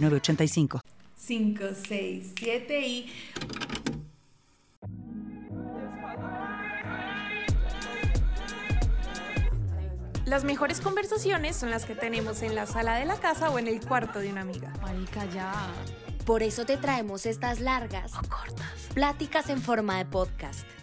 985. 5, 6, 7 y... Las mejores conversaciones son las que tenemos en la sala de la casa o en el cuarto de una amiga. Marica, ya. Por eso te traemos estas largas O cortas. pláticas en forma de podcast.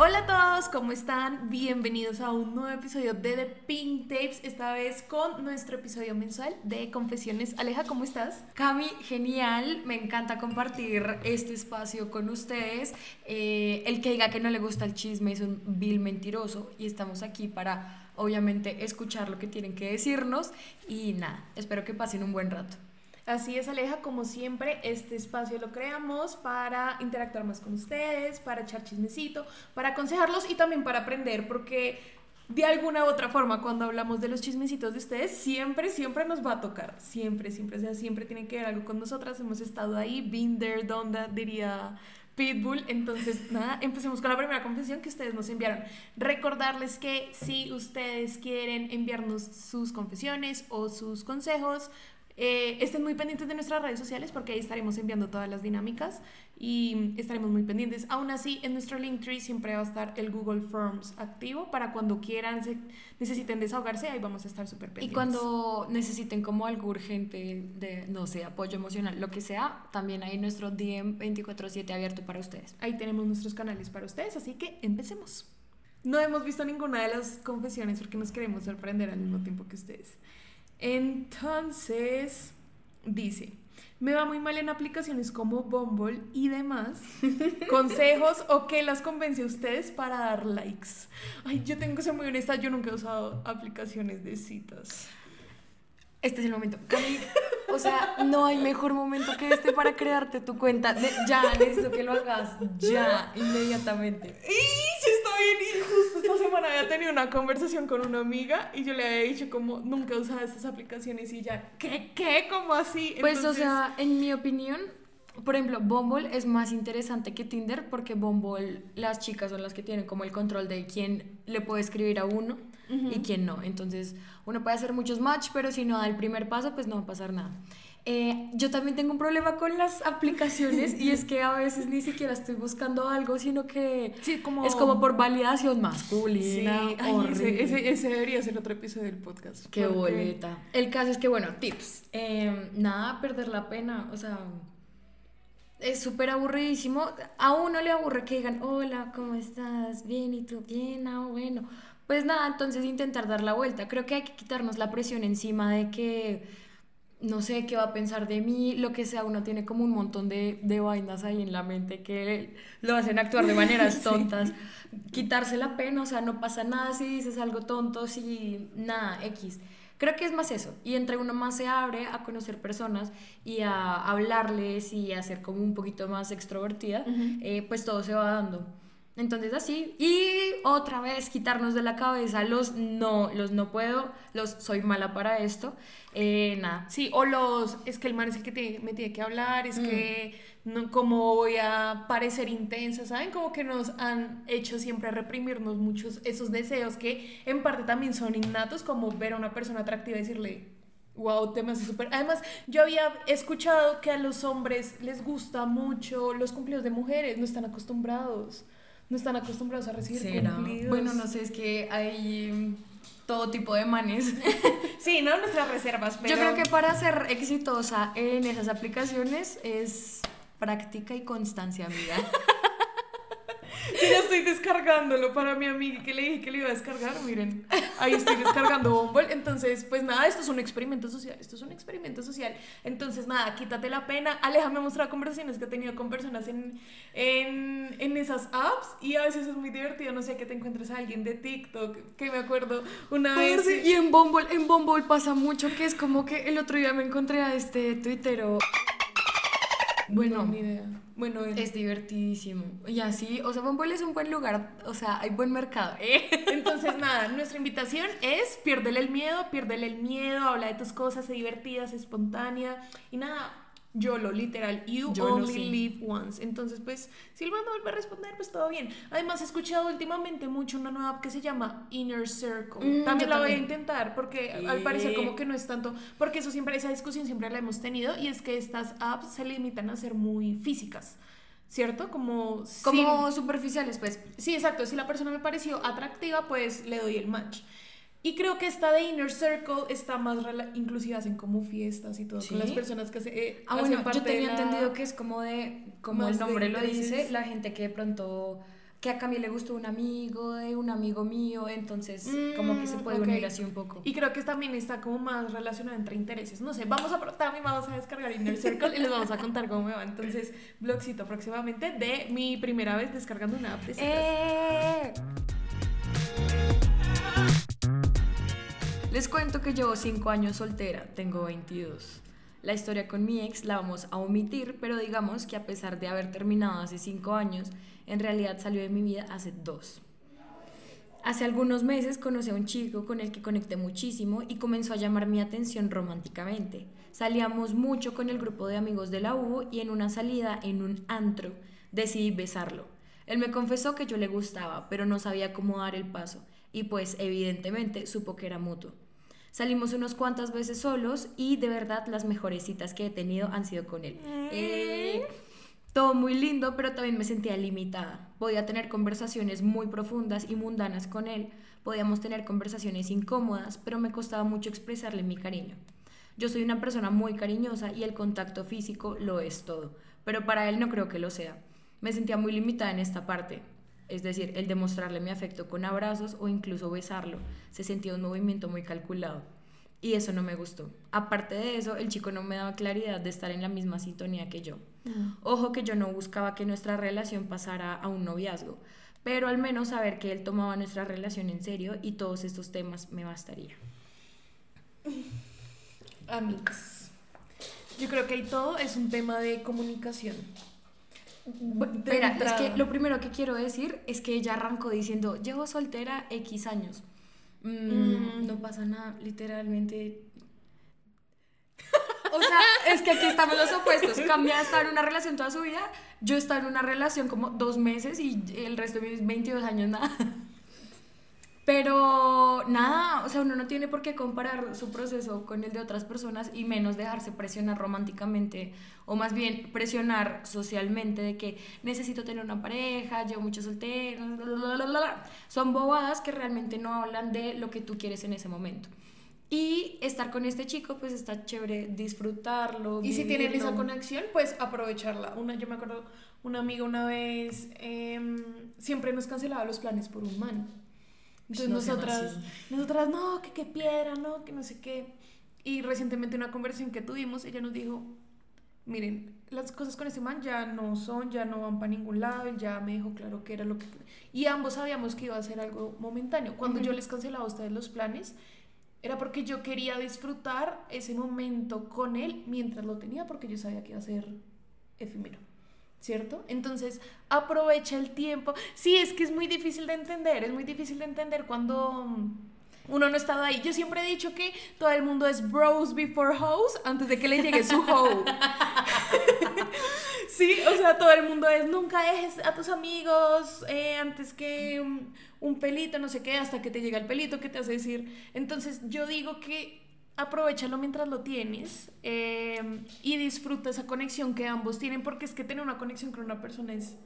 Hola a todos, ¿cómo están? Bienvenidos a un nuevo episodio de The Pink Tapes, esta vez con nuestro episodio mensual de Confesiones. Aleja, ¿cómo estás? Cami, genial. Me encanta compartir este espacio con ustedes. Eh, el que diga que no le gusta el chisme es un vil mentiroso y estamos aquí para, obviamente, escuchar lo que tienen que decirnos y nada, espero que pasen un buen rato. Así es, Aleja, como siempre, este espacio lo creamos para interactuar más con ustedes, para echar chismecito, para aconsejarlos y también para aprender, porque de alguna u otra forma, cuando hablamos de los chismecitos de ustedes, siempre, siempre nos va a tocar, siempre, siempre, o sea, siempre tiene que ver algo con nosotras, hemos estado ahí, been there, donde diría Pitbull. Entonces, nada, empecemos con la primera confesión que ustedes nos enviaron. Recordarles que si ustedes quieren enviarnos sus confesiones o sus consejos, eh, estén muy pendientes de nuestras redes sociales porque ahí estaremos enviando todas las dinámicas y estaremos muy pendientes. Aún así, en nuestro Linktree siempre va a estar el Google Forms activo para cuando quieran, se- necesiten desahogarse, ahí vamos a estar súper Y pendientes. cuando necesiten como algo urgente de, no sé, apoyo emocional, lo que sea, también hay nuestro DM 24/7 abierto para ustedes. Ahí tenemos nuestros canales para ustedes, así que empecemos. No hemos visto ninguna de las confesiones porque nos queremos sorprender al mismo tiempo que ustedes. Entonces, dice, me va muy mal en aplicaciones como Bumble y demás. Consejos o qué las convence a ustedes para dar likes. Ay, yo tengo que ser muy honesta, yo nunca he usado aplicaciones de citas. Este es el momento. Cami, o sea, no hay mejor momento que este para crearte tu cuenta. De- ya, necesito que lo hagas ya, inmediatamente. Y sí está bien, y justo esta semana había tenido una conversación con una amiga y yo le había dicho como nunca usado estas aplicaciones y ya, ¿qué? ¿Qué? ¿Cómo así? Pues, o sea, en mi opinión, por ejemplo, Bumble es más interesante que Tinder porque Bumble, las chicas son las que tienen como el control de quién le puede escribir a uno y quién no. Entonces, uno puede hacer muchos match, pero si no da el primer paso, pues no va a pasar nada. Eh, yo también tengo un problema con las aplicaciones y es que a veces ni siquiera estoy buscando algo, sino que Sí, como- es como por validación Sí, masculina. ay, ese, ese- ese debería ser otro episodio del podcast. Qué porque- boleta. El caso es que, bueno, tips. Eh, nada, perder la pena. O sea, es súper aburridísimo. A uno le aburre que digan, hola, ¿cómo estás? Bien, ¿y tú? Bien, ah, bueno. Pues nada, entonces intentar dar la vuelta. Creo que hay que quitarnos la presión encima de que, no sé, qué va a pensar de mí, lo que sea. Uno tiene como un montón de, de vainas ahí en la mente que lo hacen actuar de maneras tontas. Quitarse la pena, o sea, no pasa nada si dices algo tonto, si nada, X. Creo que es más eso. Y entre uno más se abre a conocer personas y a hablarles y a ser como un poquito más extrovertida, eh, pues todo se va dando. Entonces así, y otra vez quitarnos de la cabeza los no, los no puedo, los soy mala para esto, eh, nada. Sí, o los, es que el man es el que te- me tiene que hablar, es Mm. que no, como voy a parecer intensa, ¿saben? Como que nos han hecho siempre reprimirnos muchos esos deseos que en parte también son innatos, como ver a una persona atractiva y decirle, wow, te me hace súper... Además, yo había escuchado que a los hombres les gusta mucho los cumplidos de mujeres, no están acostumbrados, no están acostumbrados a recibir. Bueno, no sé, es que hay mm, todo tipo de manes. Sí, no nuestras reservas, pero... Yo creo que para ser exitosa en esas aplicaciones es práctica y constancia, amiga. Que ya estoy descargándolo para mi amiga que le dije que le iba a descargar. Miren, ahí estoy descargando Bumble. Entonces, pues nada, esto es un experimento social. Esto es un experimento social. Entonces, nada, quítate la pena. Aleja me ha mostrado conversaciones que he tenido con personas en, en, en esas apps. Y a veces es muy divertido. No sé, que te encuentres a alguien de TikTok. Que me acuerdo una vez. Y en Bumble, en Bumble pasa mucho que es como que el otro día me encontré a este tuitero. Bueno, No, ni idea. Bueno, el- es divertidísimo. Y así, o sea, Bumble es un buen lugar, o sea, hay buen mercado. ¿eh? Entonces, nada, nuestra invitación es piérdele el miedo, piérdele el miedo, habla de tus cosas, sé divertida, sé espontánea y nada, YOLO, literal, you YOLO, only sí. live once. Entonces, pues, si el man no vuelve a responder, pues todo bien. Además, he escuchado últimamente mucho una nueva app que se llama Inner Circle. Mm, también la voy a intentar porque Sí. al parecer como que no es tanto, porque eso siempre, esa discusión siempre la hemos tenido y es que estas apps se limitan a ser muy físicas. ¿Cierto? Como, Como superficiales, pues. Sí, exacto. Si la persona me pareció atractiva, pues le doy el match. Y creo que esta de Inner Circle está más inclusive hacen como fiestas y todo ¿Sí? con las personas que se, eh, Ah, hacen bueno, parte yo tenía de la- entendido que es como de, como Más el nombre lo dice, la gente que de pronto, que a Camille le gustó un amigo de un amigo mío, entonces como que se Mm, puede ok. unir así un poco. Y creo que también está como más relacionada entre intereses. No sé, vamos a también vamos a descargar Inner Circle y les vamos a contar cómo me va. Entonces, blogcito próximamente de mi primera vez descargando una app de citas. ¡Eh! Les cuento que llevo 5 años soltera, tengo 22. La historia con mi ex la vamos a omitir, pero digamos que a pesar de haber terminado hace 5 años, en realidad salió de mi vida hace 2. Hace algunos meses conocí a un chico con el que conecté muchísimo y comenzó a llamar mi atención románticamente. Salíamos mucho con el grupo de amigos de la U y en una salida en un antro decidí besarlo. Él me confesó que yo le gustaba, pero no sabía cómo dar el paso y pues evidentemente supo que era mutuo. Salimos unas cuantas veces solos y de verdad las mejores citas que he tenido han sido con él. Eh, todo muy lindo, pero también me sentía limitada. Podía tener conversaciones muy profundas y mundanas con él. Podíamos tener conversaciones incómodas, pero me costaba mucho expresarle mi cariño. Yo soy una persona muy cariñosa y el contacto físico lo es todo, pero para él no creo que lo sea. Me sentía muy limitada en esta parte, es decir, el demostrarle mi afecto con abrazos o incluso besarlo. Se sentía un movimiento muy calculado. Y eso no me gustó. Aparte de eso, el chico no me daba claridad de estar en la misma sintonía que yo. Ojo que yo no buscaba que nuestra relación pasara a un noviazgo, pero al menos saber que él tomaba nuestra relación en serio y todos estos temas me bastaría. Amigos. Yo creo que ahí todo es un tema de comunicación. Espera, es que lo primero que quiero decir es que ella arrancó diciendo, llevo soltera X años. Mm, Mm. No pasa nada, literalmente. O sea, es que aquí estamos los opuestos. Cambia estar en una relación toda su vida. Yo he estado en una relación como dos meses y el resto de mis 22 años nada. Pero nada, o sea, uno no tiene por qué comparar su proceso con el de otras personas y menos dejarse presionar románticamente o más bien presionar socialmente de que necesito tener una pareja, llevo mucho soltero, bla, bla, bla. Son bobadas que realmente no hablan de lo que tú quieres en ese momento. Y estar con este chico, pues está chévere disfrutarlo. Y si tienen esa conexión, pues aprovecharla. Una, yo me acuerdo, una amiga una vez em, siempre nos cancelaba los planes por un man. Entonces No nosotras, nosotras, no, que qué piedra, no, que no sé qué. Y recientemente una conversación que tuvimos, ella nos dijo, miren, las cosas con este man ya no son, ya no van para ningún lado, él ya me dejó claro que era lo que... Y ambos sabíamos que iba a ser algo momentáneo. Cuando yo les cancelaba a ustedes los planes, era porque yo quería disfrutar ese momento con él mientras lo tenía, porque yo sabía que iba a ser efímero. ¿Cierto? Entonces, aprovecha el tiempo. Sí, es que es muy difícil de entender, es muy difícil de entender cuando uno no está ahí. Yo siempre he dicho que todo el mundo es bros before hoes antes de que le llegue su hoe. sí, o sea, todo el mundo es nunca dejes a tus amigos eh, antes que un, pelito, no sé qué, hasta que te llega el pelito que te hace decir. Entonces, yo digo que aprovechalo mientras lo tienes eh, y disfruta esa conexión que ambos tienen, porque es que tener una conexión con una persona es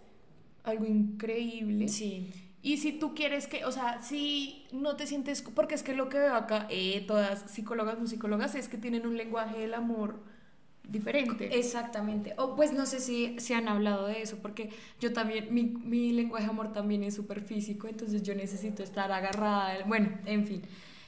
algo increíble. Sí. Y si tú quieres que, o sea, si no te sientes, porque es que lo que veo acá, eh, todas psicólogas, no psicólogas, es que tienen un lenguaje del amor diferente. Exactamente. O pues no sé si se han hablado de eso, porque yo también, mi, mi lenguaje de amor también es súper físico, entonces yo necesito estar agarrada. Bueno, en fin.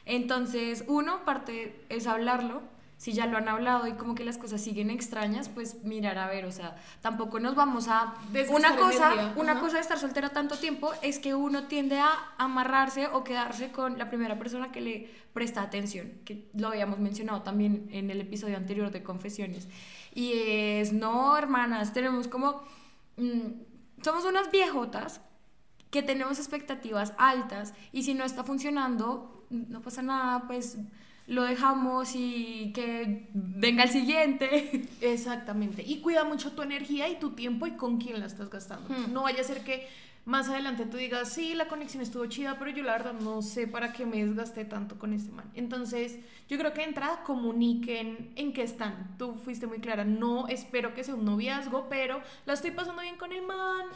Entonces, uno, parte es hablarlo, si ya lo han hablado y como que las cosas siguen extrañas, pues mirar a ver, o sea, tampoco nos vamos a... Una cosa, una cosa de estar soltera tanto tiempo es que uno tiende a amarrarse o quedarse con la primera persona que le presta atención, que lo habíamos mencionado también en el episodio anterior de Confesiones. Y es, no, hermanas, tenemos como... Mm, somos unas viejotas que tenemos expectativas altas y si no está funcionando, no pasa nada, pues lo dejamos y que venga el siguiente. Exactamente. Y cuida mucho tu energía y tu tiempo y con quién la estás gastando. Hmm. No vaya a ser que más adelante tú digas, sí, la conexión estuvo chida, pero yo la verdad no sé para qué me desgasté tanto con este man. Entonces, yo creo que de entrada comuniquen en qué están. Tú fuiste muy clara, no espero que sea un noviazgo, pero la estoy pasando bien con el man,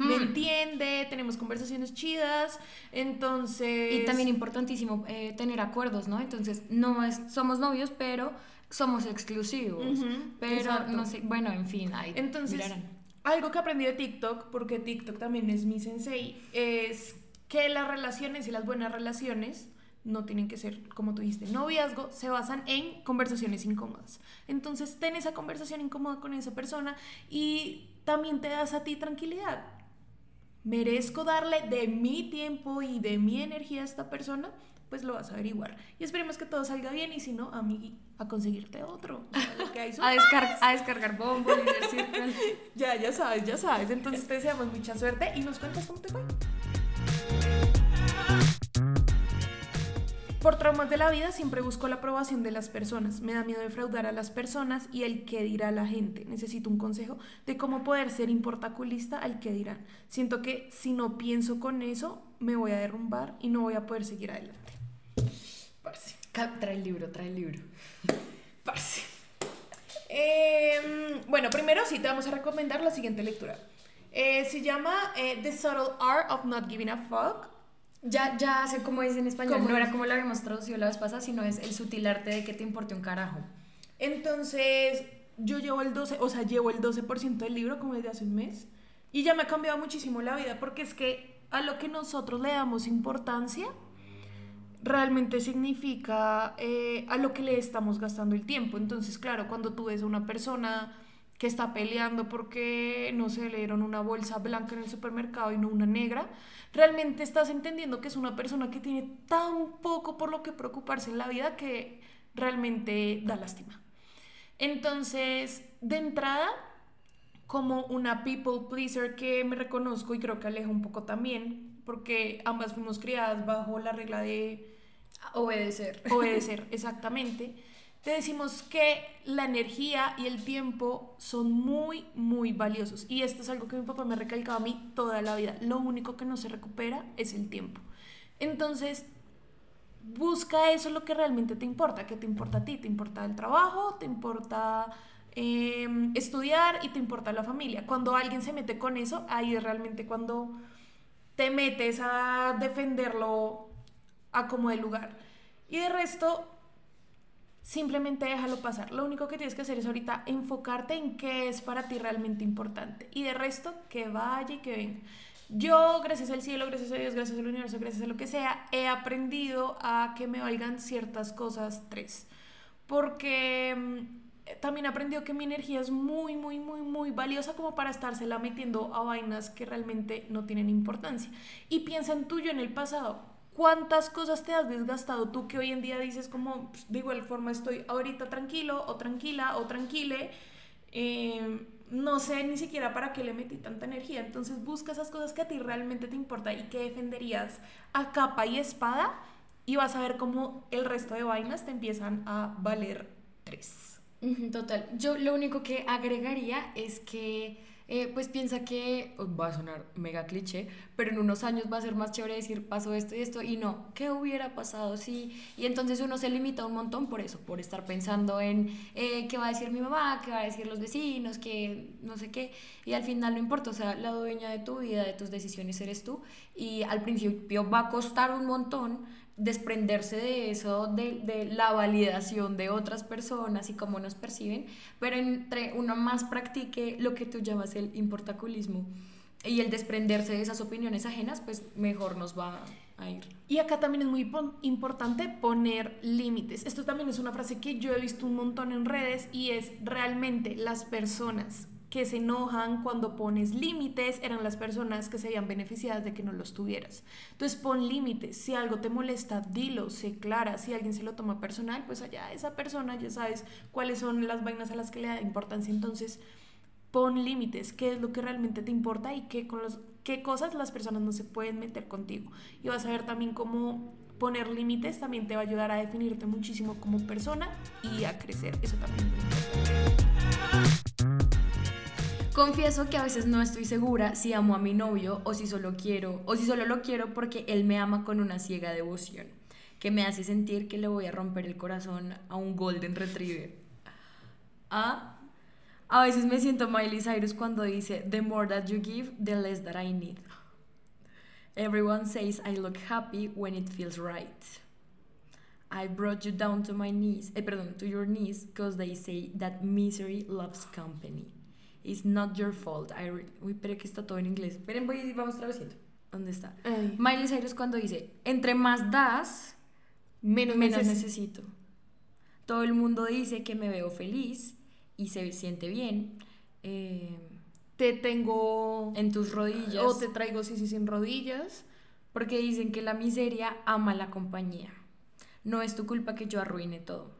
me entiende, tenemos conversaciones chidas, entonces... Y también importantísimo eh, tener acuerdos, ¿no? Entonces, no es, somos novios, pero somos exclusivos. Ujú, pero exacto. no sé, bueno, en fin, ahí Entonces, mirarán. algo que aprendí de TikTok, porque TikTok también es mi sensei, es que las relaciones y las buenas relaciones no tienen que ser, como tú dijiste, noviazgo, se basan en conversaciones incómodas. Entonces, ten esa conversación incómoda con esa persona y también te das a ti tranquilidad. Merezco darle de mi tiempo y de mi energía a esta persona, pues lo vas a averiguar. Y esperemos que todo salga bien y si no, amigui, a conseguirte otro. O sea, lo que hay A, descar a descargar decir ya, ya sabes, ya sabes. Entonces te deseamos mucha suerte y nos cuentas cómo te fue. Por traumas de la vida siempre busco la aprobación de las personas. Me da miedo defraudar a las personas y el qué dirá la gente. Necesito un consejo de cómo poder ser importaculista al qué dirán. Siento que si no pienso con eso, me voy a derrumbar y no voy a poder seguir adelante. Parce. Trae el libro, trae el libro. Parce. Eh, bueno, primero sí te vamos a recomendar la siguiente lectura. Eh, se llama eh, The Subtle Art of Not Giving a Fuck. Ya, ya sé cómo es en español. ¿Cómo no es? era como lo habíamos traducido la vez pasada, sino es el sutil arte de que te importe un carajo. Entonces, yo llevo el 12, o sea, llevo el 12% del libro como desde hace un mes. Y ya me ha cambiado muchísimo la vida porque es que a lo que nosotros le damos importancia realmente significa eh, a lo que le estamos gastando el tiempo. Entonces, claro, cuando tú ves a una persona que está peleando porque, no sé, le dieron una bolsa blanca en el supermercado y no una negra, realmente estás entendiendo que es una persona que tiene tan poco por lo que preocuparse en la vida que realmente da lástima. Entonces, de entrada, como una people pleaser que me reconozco y creo que aleja un poco también, porque ambas fuimos criadas bajo la regla de Obedecer. obedecer, exactamente. Te decimos que la energía y el tiempo son muy, muy valiosos. Y esto es algo que mi papá me ha recalcado a mí toda la vida. Lo único que no se recupera es el tiempo. Entonces, busca eso lo que realmente te importa. ¿Qué te importa a ti? ¿Te importa el trabajo? ¿Te importa eh, estudiar? ¿Y te importa la familia? Cuando alguien se mete con eso, ahí es realmente cuando te metes a defenderlo a como de lugar. Y de resto, simplemente déjalo pasar. Lo único que tienes que hacer es ahorita enfocarte en qué es para ti realmente importante. Y de resto, que vaya y que venga. Yo, gracias al cielo, gracias a Dios, gracias al universo, gracias a lo que sea, he aprendido a que me valgan ciertas cosas tres. Porque mm, también he aprendido que mi energía es muy, muy, muy, muy valiosa como para estársela metiendo a vainas que realmente no tienen importancia. Y piensa en tuyo, en el pasado. ¿Cuántas cosas te has desgastado tú que hoy en día dices como, "Pss, de igual forma estoy ahorita tranquilo o tranquila o tranquile? eh, no sé ni siquiera para qué le metí tanta energía. Entonces busca esas cosas que a ti realmente te importan y que defenderías a capa y espada y vas a ver cómo el resto de vainas te empiezan a valer tres. Total. Yo lo único que agregaría es que eh, pues piensa que oh, va a sonar mega cliché, pero en unos años va a ser más chévere decir pasó esto y esto y no, ¿qué hubiera pasado si? Y entonces uno se limita un montón por eso, por estar pensando en eh, qué va a decir mi mamá, qué va a decir los vecinos, qué no sé qué, y al final no importa, o sea, la dueña de tu vida, de tus decisiones eres tú, y al principio va a costar un montón desprenderse de eso, de, de, la validación de otras personas y cómo nos perciben, pero entre uno más practique lo que tú llamas el importaculismo y el desprenderse de esas opiniones ajenas, pues mejor nos va a ir. Y acá también es muy importante poner límites. Esto también es una frase que yo he visto un montón en redes y es realmente las personas que se enojan cuando pones límites eran las personas que se habían beneficiadas de que no los tuvieras. Entonces pon límites, si algo te molesta, dilo, sé clara, si alguien se lo toma personal, pues allá esa persona ya sabes cuáles son las vainas a las que le da importancia, entonces pon límites, qué es lo que realmente te importa y qué, con los, qué cosas las personas no se pueden meter contigo. Y vas a ver también cómo poner límites también te va a ayudar a definirte muchísimo como persona y a crecer, eso también. Confieso que a veces no estoy segura si amo a mi novio o si solo quiero o si solo lo quiero porque él me ama con una ciega devoción que me hace sentir que le voy a romper el corazón a un golden retriever. Ah, a veces me siento Miley Cyrus cuando dice the more that you give, the less that I need. Everyone says I look happy when it feels right. I brought you down to my knees, eh, perdón, to your knees, because they say that misery loves company. It's not your fault. I Uy, pero que está todo en inglés. Esperen, voy, vamos traduciendo. ¿Dónde está? Miley Cyrus cuando dice, entre más das, menos, necesito. Todo el mundo dice que me veo feliz y se siente bien. Eh, te tengo en tus rodillas. O te traigo sí, sí, sin rodillas. Porque dicen que la miseria ama la compañía. No es tu culpa que yo arruine todo.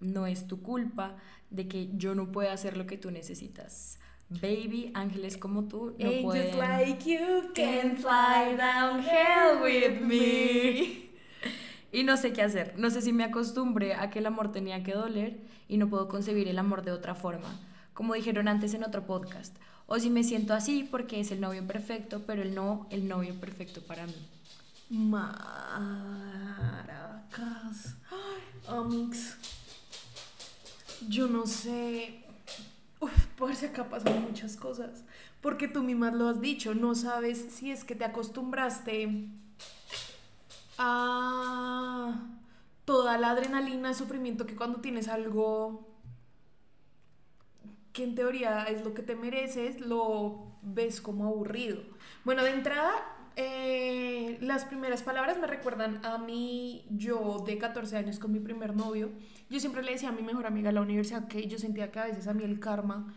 No es tu culpa de que yo no pueda hacer lo que tú necesitas. Baby, ángeles como tú no Angels pueden. like you can fly down hell with me. y no sé qué hacer. No sé si me acostumbré a que el amor tenía que doler y no puedo concebir el amor de otra forma, como dijeron antes en otro podcast. O si me siento así porque es el novio perfecto, pero el no el novio perfecto para mí. Maracas. Ay, Yo no sé Si acá pasan muchas cosas. Porque tú misma lo has dicho, no sabes si es que te acostumbraste a toda la adrenalina de sufrimiento que cuando tienes algo que en teoría es lo que te mereces, lo ves como aburrido. Bueno, de entrada, eh, las primeras palabras me recuerdan a mí, yo de 14 años con mi primer novio yo siempre le decía a mi mejor amiga en la universidad que yo sentía que a veces a mí el karma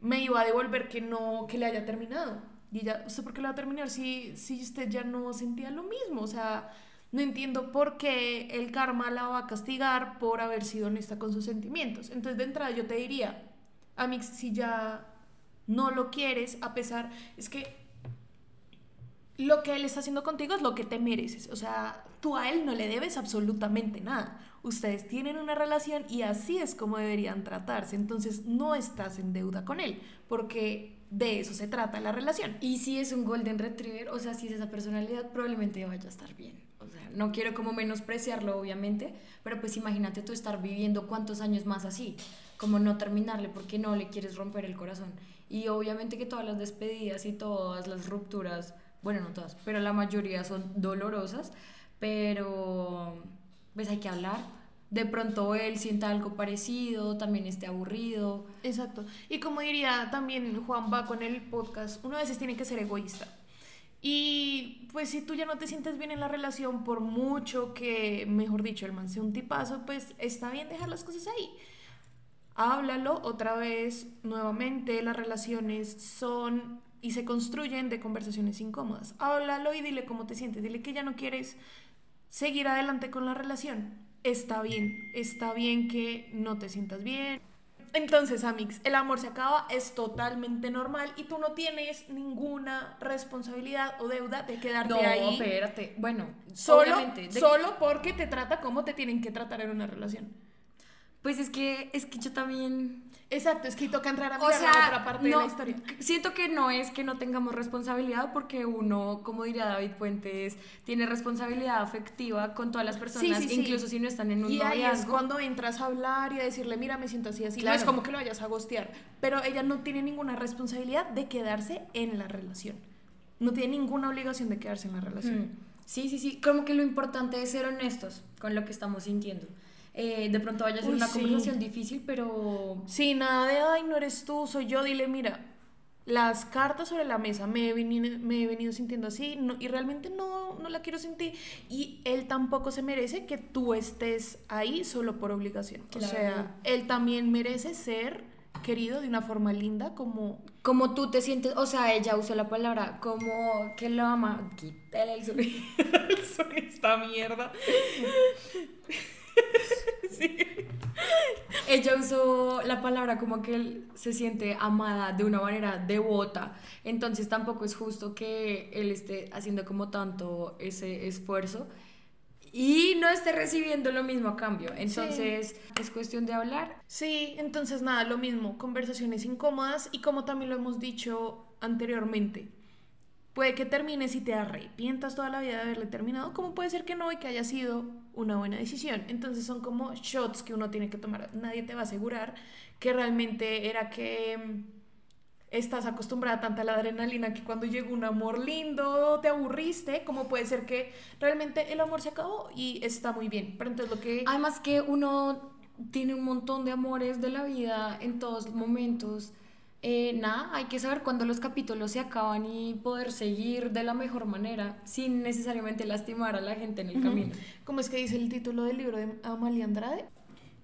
me iba a devolver que no, que le haya terminado. Y ella, ¿usted por qué le va a terminar si, si usted ya no sentía lo mismo? O sea, no entiendo por qué el karma la va a castigar por haber sido honesta con sus sentimientos. Entonces, de entrada, yo te diría, Amix, si ya no lo quieres, a pesar, es que lo que él está haciendo contigo es lo que te mereces. O sea, tú a él no le debes absolutamente nada ustedes tienen una relación y así es como deberían tratarse. Entonces no estás en deuda con él, porque de eso se trata la relación. Y si es un golden retriever, o sea, si es esa personalidad, probablemente vaya a estar bien. O sea, no quiero como menospreciarlo, obviamente, pero pues imagínate tú estar viviendo cuántos años más así, como no terminarle porque no le quieres romper el corazón. Y obviamente que todas las despedidas y todas las rupturas, bueno, no todas, pero la mayoría son dolorosas, pero pues hay que hablar. De pronto él sienta algo parecido, también esté aburrido. Exacto. Y como diría también Juan va con el podcast, uno a veces tiene que ser egoísta. Y pues si tú ya no te sientes bien en la relación, por mucho que, mejor dicho, el man sea un tipazo, pues está bien dejar las cosas ahí. Háblalo otra vez, nuevamente, las relaciones son y se construyen de conversaciones incómodas. Háblalo y dile cómo te sientes, dile que ya no quieres seguir adelante con la relación. Está bien, está bien que no te sientas bien, entonces, Amix, el amor se acaba, es totalmente normal y tú no tienes ninguna responsabilidad o deuda de quedarte No, ahí. espérate. Bueno, Solo, de- solo porque te trata como te tienen que tratar en una relación. Pues es que, es que yo también... Exacto, es que toca entrar a O sea, la otra parte no, de la historia. siento que no es que no tengamos responsabilidad porque uno, como diría David Puentes, tiene responsabilidad afectiva con todas las personas, sí, sí. incluso si no están en un Y ahí es noviazgo. cuando entras a hablar y a decirle, mira, me siento así, así. No Claro. es como que lo vayas a gostear. Pero ella no tiene ninguna responsabilidad de quedarse en la relación. No tiene ninguna obligación de quedarse en la relación. Mm. Sí, sí, sí. Como que lo importante es ser honestos con lo que estamos sintiendo. Eh, de pronto vaya a ser Uy, una sí. conversación difícil, pero Sí, nada de, ay, no eres tú, soy yo. Dile, mira, las cartas sobre la mesa, me he venido, me he venido sintiendo así no- y realmente no, no la quiero sentir. Y él tampoco se merece que tú estés ahí solo por obligación. O sea, él también merece ser querido de una forma linda como... como tú te sientes, o sea, ella usó la palabra como que lo ama. Quítale el sonido. esta mierda. Ella usó la palabra como que él se siente amada de una manera devota. Entonces tampoco es justo que él esté haciendo como tanto ese esfuerzo y no esté recibiendo lo mismo a cambio. Entonces es cuestión de hablar. Sí, entonces nada, lo mismo, conversaciones incómodas y como también lo hemos dicho anteriormente, puede que termines y te arrepientas toda la vida de haberle terminado, como puede ser que no y que haya sido una buena decisión. Entonces son como shots que uno tiene que tomar. Nadie te va a asegurar que realmente era que mm, estás acostumbrada tanto a la adrenalina que cuando llegó un amor lindo te aburriste, como puede ser que realmente el amor se acabó y está muy bien. Pero entonces lo que... Además que uno tiene un montón de amores de la vida en todos momentos. Eh, nada, hay que saber cuándo los capítulos se acaban y poder seguir de la mejor manera sin necesariamente lastimar a la gente en el camino. ¿Cómo es que dice el título del libro de Amalia Andrade?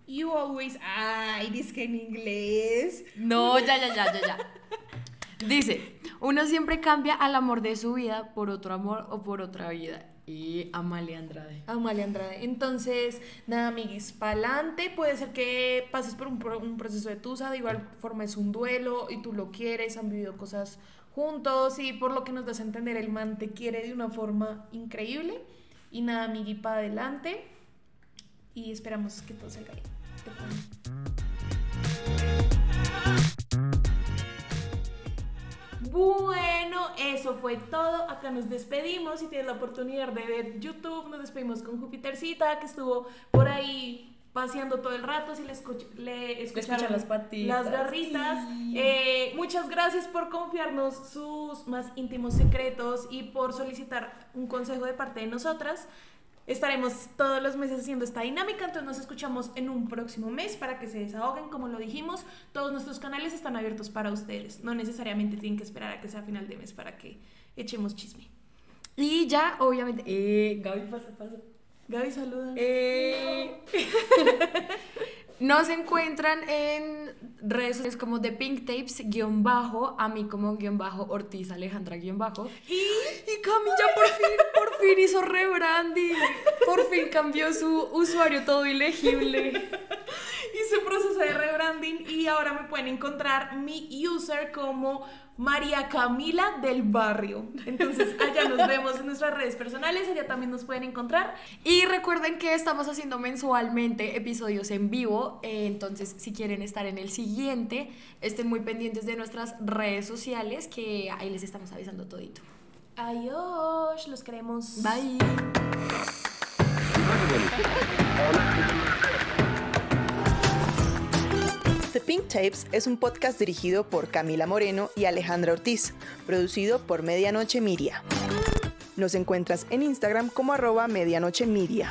You always. Ay, dice que en inglés. No, ya, ya, ya, ya, ya. Dice, uno siempre cambia al amor de su vida por otro amor o por otra vida. Y Amalia Andrade. Amalia Andrade. Entonces, nada, amiguis, pa'lante. Puede ser que pases por un, pro- un proceso de tusa, de igual forma es un duelo y tú lo quieres, han vivido cosas juntos y por lo que nos das a entender, el man te quiere de una forma increíble. Y nada, amigui, para adelante. Y esperamos que todo salga bien. Te Bueno, eso fue todo. Acá nos despedimos. Si tienes la oportunidad de ver YouTube, nos despedimos con Jupitercita, que estuvo por ahí paseando todo el rato. Si le, escuch- le escucharon las patitas, las garritas. sí. Eh, muchas gracias por confiarnos sus más íntimos secretos y por solicitar un consejo de parte de nosotras. Estaremos todos los meses haciendo esta dinámica, entonces nos escuchamos en un próximo mes para que se desahoguen, como lo dijimos. Todos nuestros canales están abiertos para ustedes. No necesariamente tienen que esperar a que sea final de mes para que echemos chisme. Y ya, obviamente. Eh, Gaby, pasa, pasa. Gaby, saluda. Eh, nos encuentran en redes sociales como The Pink Tapes guion bajo, a mí como guion bajo Ortiz Alejandra guion bajo. Y Cami ya por fin, por fin hizo rebranding. Por fin cambió su usuario todo ilegible. Hice proceso de rebranding y ahora me pueden encontrar mi user como María Camila del Barrio. Entonces allá nos vemos en nuestras redes personales, allá también nos pueden encontrar. Y recuerden que estamos haciendo mensualmente episodios en vivo, eh, entonces si quieren estar en el siguiente, estén muy pendientes de nuestras redes sociales que ahí les estamos avisando todito. Adiós, los queremos. Bye. The Pink Tapes es un podcast dirigido por Camila Moreno y Alejandra Ortiz, producido por Medianoche Miria. Nos encuentras en Instagram como arroba medianoche miria.